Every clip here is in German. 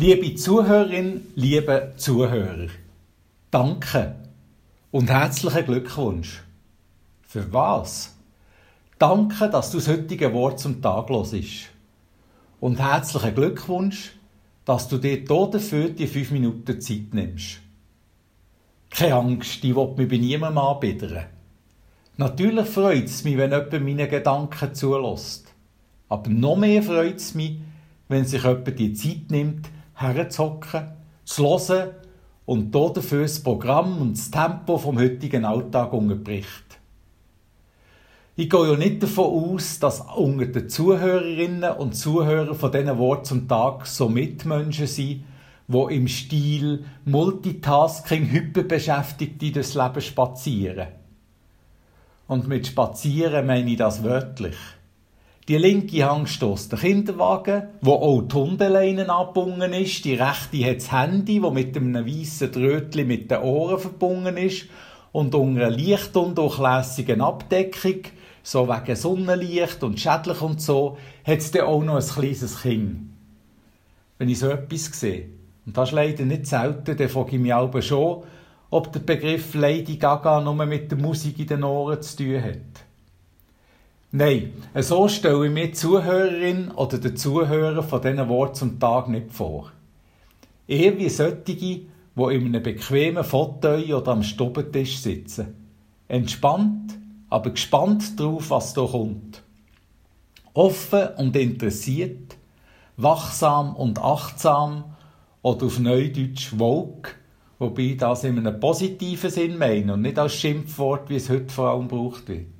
Liebe Zuhörerin, liebe Zuhörer, danke und herzlichen Glückwunsch. Für was? Danke, dass du das heutige Wort zum Tag hörst. Und herzlichen Glückwunsch, dass du dir dafür die fünf Minuten Zeit nimmst. Keine Angst, ich will mich bei niemandem anbiedern. Natürlich freut es mich, wenn jemand meine Gedanken zulässt. Aber noch mehr freut es mich, wenn sich jemand die Zeit nimmt, herzuhocken, zu hören und dafür das Programm und das Tempo vom heutigen Alltag unterbricht. Ich gehe ja nicht davon aus, dass unter den Zuhörerinnen und Zuhörern von diesen Worten zum Tag so Mitmenschen sind, die im Stil Multitasking hyperbeschäftigt durchs Leben spazieren. Und mit spazieren meine ich das wörtlich. Die linke Hand stößt den Kinderwagen, wo auch die Hundeleine abgebunden ist. Die rechte hat das Handy, wo mit einem weißen Drötli mit den Ohren verbunden ist. Und unter einer leicht undurchlässigen Abdeckung so wegen Sonnenlicht und schädlich und so, hat es dann auch noch ein kleines Kind. Wenn ich so etwas sehe, und das ist leider nicht selten, dann frage ich mich aber schon, ob der Begriff Lady Gaga nur mit der Musik in den Ohren zu tun hat. Nein, so stelle ich mir die Zuhörerin oder den Zuhörer von diesen Worten zum Tag nicht vor. Eher wie solche, die in einem bequemen Fauteuil oder am Stubentisch sitzen. Entspannt, aber gespannt darauf, was da kommt. Offen und interessiert, wachsam und achtsam oder auf Neudeutsch woke, wobei ich das in einem positiven Sinn meine und nicht als Schimpfwort, wie es heute vor allem gebraucht wird.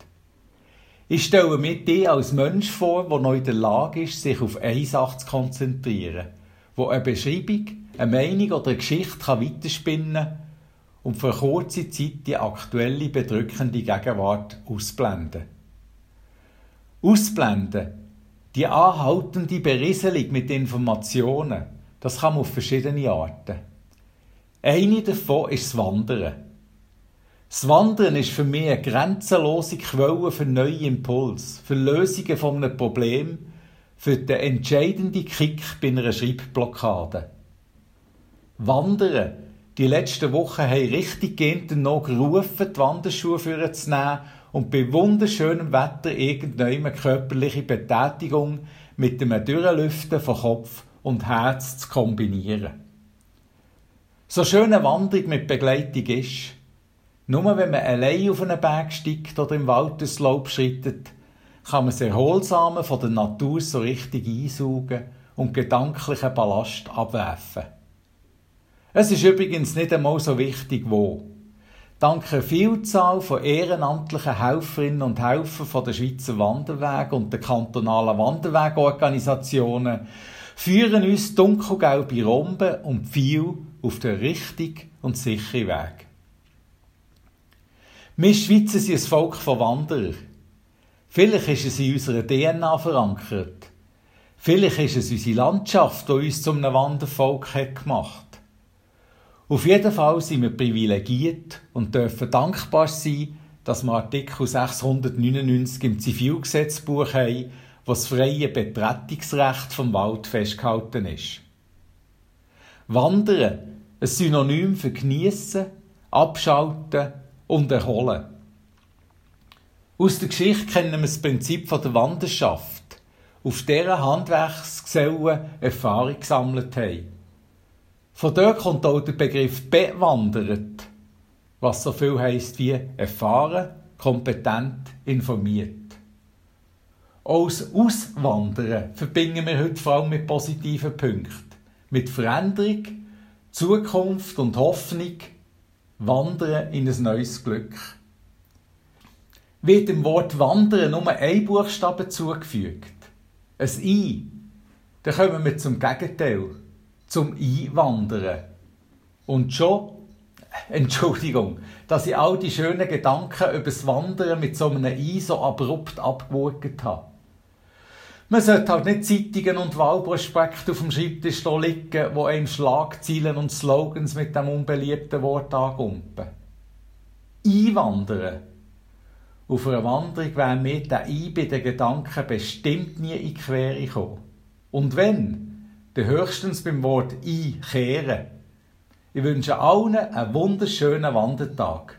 Ich stelle mir dich als Mensch vor, der noch in der Lage ist, sich auf eine Sache zu konzentrieren, wo eine Beschreibung, eine Meinung oder eine Geschichte weiterspinnen kann und für kurze Zeit die aktuelle bedrückende Gegenwart ausblenden. Ausblenden, die anhaltende Berieselung mit Informationen, das kann man auf verschiedene Arten. Eine davon ist das Wandern. Das Wandern ist für mich eine grenzenlose Quelle für neue Impulse, für Lösungen von einem Problem, für den entscheidenden Kick bei einer Schreibblockade. Wandern die letzten Wochen haben richtig gehend noch gerufen, die Wanderschuhe vorzunehmen und bei wunderschönem Wetter irgendeine körperliche Betätigung mit dem Durchlüften von Kopf und Herz zu kombinieren. So schöne Wanderung mit Begleitung ist, nur wenn man allein auf einen Berg steigt oder im Wald das Laub schreitet, kann man das Erholsame von der Natur so richtig einsaugen und gedanklichen Ballast abwerfen. Es ist übrigens nicht einmal so wichtig, wo. Dank einer Vielzahl von ehrenamtlichen Helferinnen und Helfern von der Schweizer Wanderweg und der kantonalen Wanderwegorganisationen führen uns dunkelgelbe Romben und viel auf den richtigen und sicheren Weg. Wir Schweizer sind ein Volk von Wanderern. Vielleicht ist es in unserer DNA verankert. Vielleicht ist es unsere Landschaft, die uns zu einem Wandervolk hat gemacht auf jeden Fall sind wir privilegiert und dürfen dankbar sein, dass wir Artikel 699 im Zivilgesetzbuch haben, wo das freie Betretungsrecht vom Wald festgehalten ist. Wandern, ein Synonym für geniessen, abschalten und erholen. Aus der Geschichte kennen wir das Prinzip der Wanderschaft, auf deren Handwerksgesellen Erfahrung gesammelt haben. Von dort kommt auch der Begriff bewandert, was so viel heisst wie erfahren, kompetent, informiert. Auch Auswandern verbinden wir heute vor allem mit positiven Punkten. Mit Veränderung, Zukunft und Hoffnung, Wandern in ein neues Glück. Wird dem Wort Wandern nur ein Buchstabe zugefügt, ein I, dann kommen wir zum Gegenteil zum Einwandern. Und schon, Entschuldigung, dass ich all die schönen Gedanken über das Wandern mit so einem I so abrupt abgewogen habe. Man sollte halt nicht Zeitungen und Wahlprospekte auf dem Schreibtisch liegen, wo einem Schlagzeilen und Slogans mit dem unbeliebten Wort angumpen. Einwandern. Auf einer Wanderung wäre mir der I bei den Gedanken bestimmt nie in die Quere gekommen. Und wenn, dann höchstens beim Wort einkehren. Ich wünsche allen einen wunderschönen Wandertag.